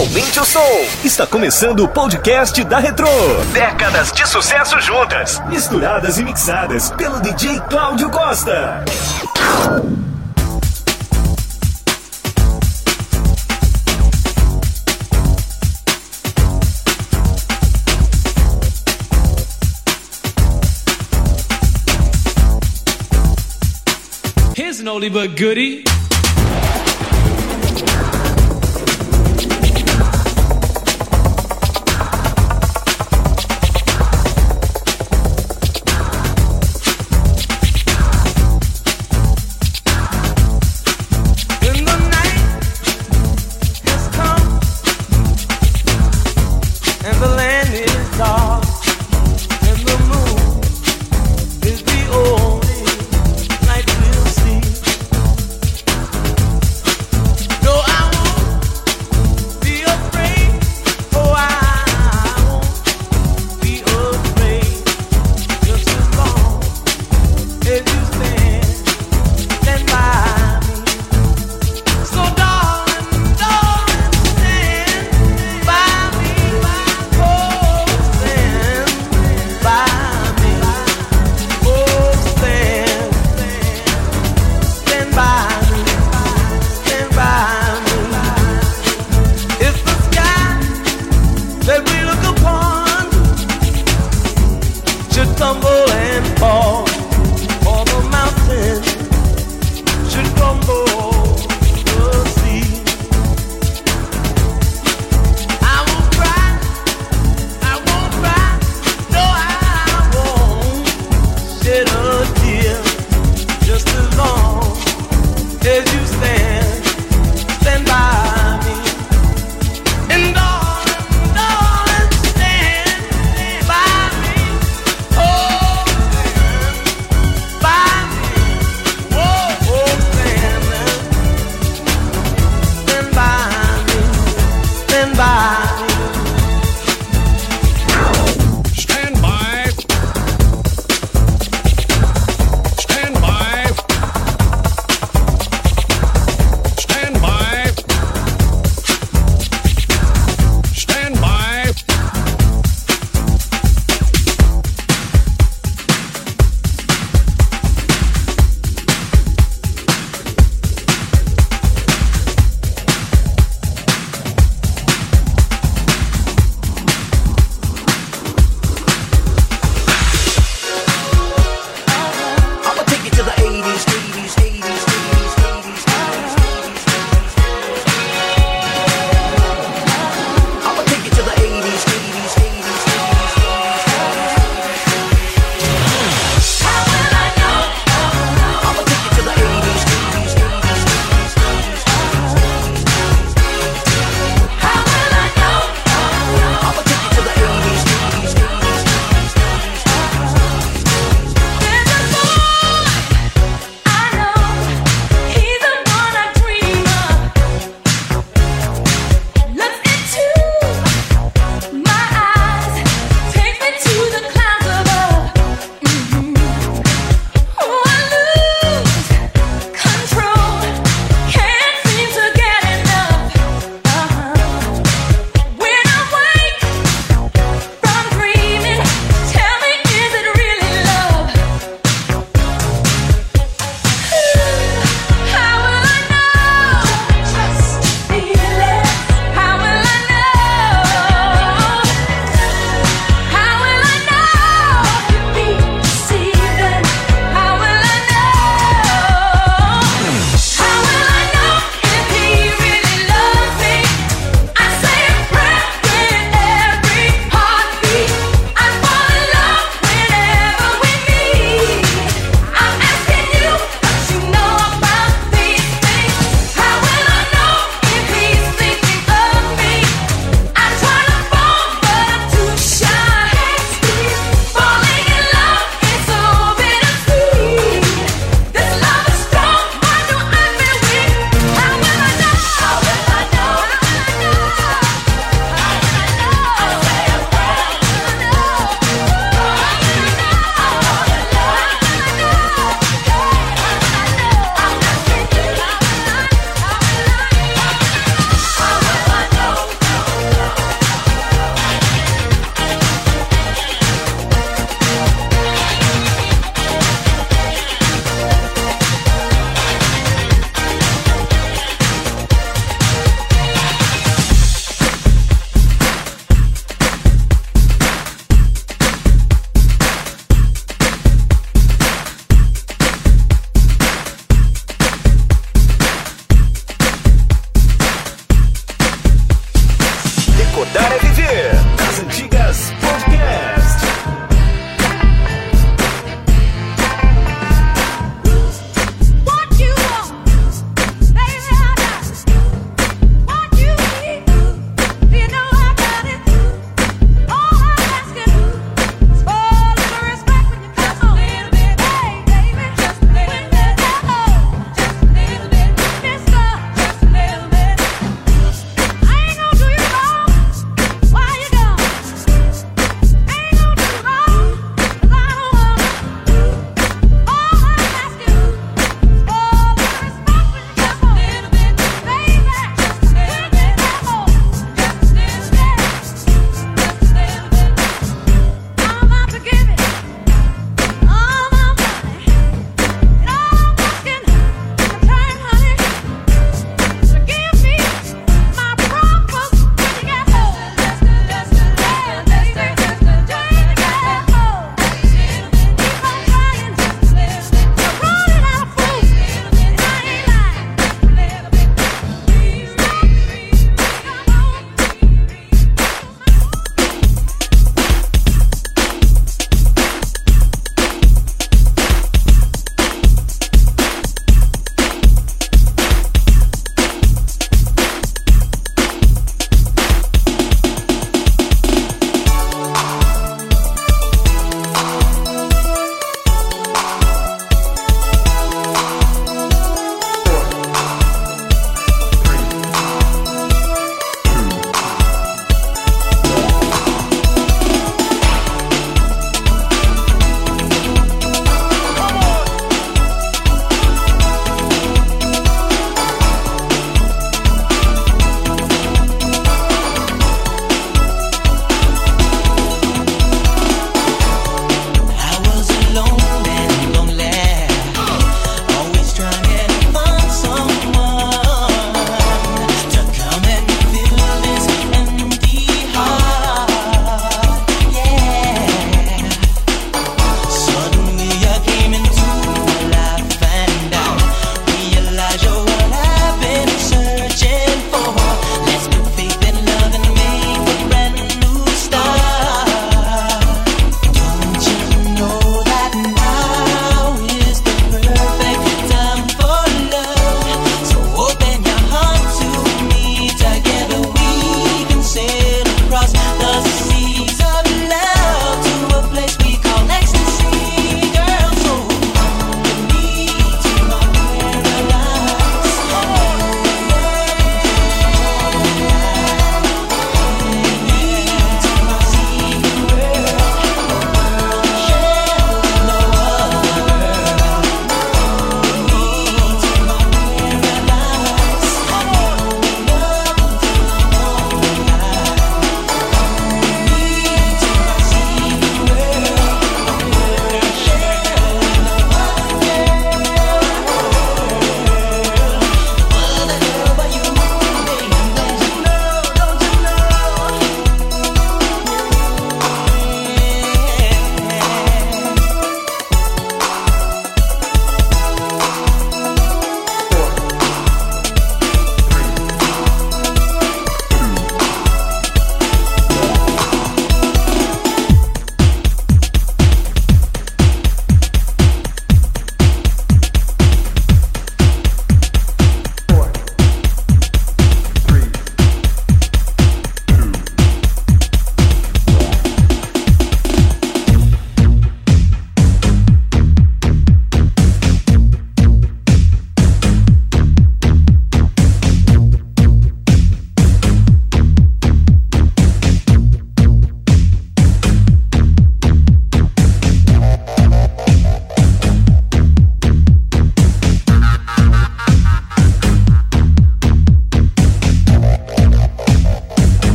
Aumente o som. Está começando o podcast da Retro. Décadas de sucesso juntas, misturadas e mixadas pelo DJ Cláudio Costa. Here's an oldie but goodie. Says you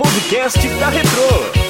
podcast da Retro.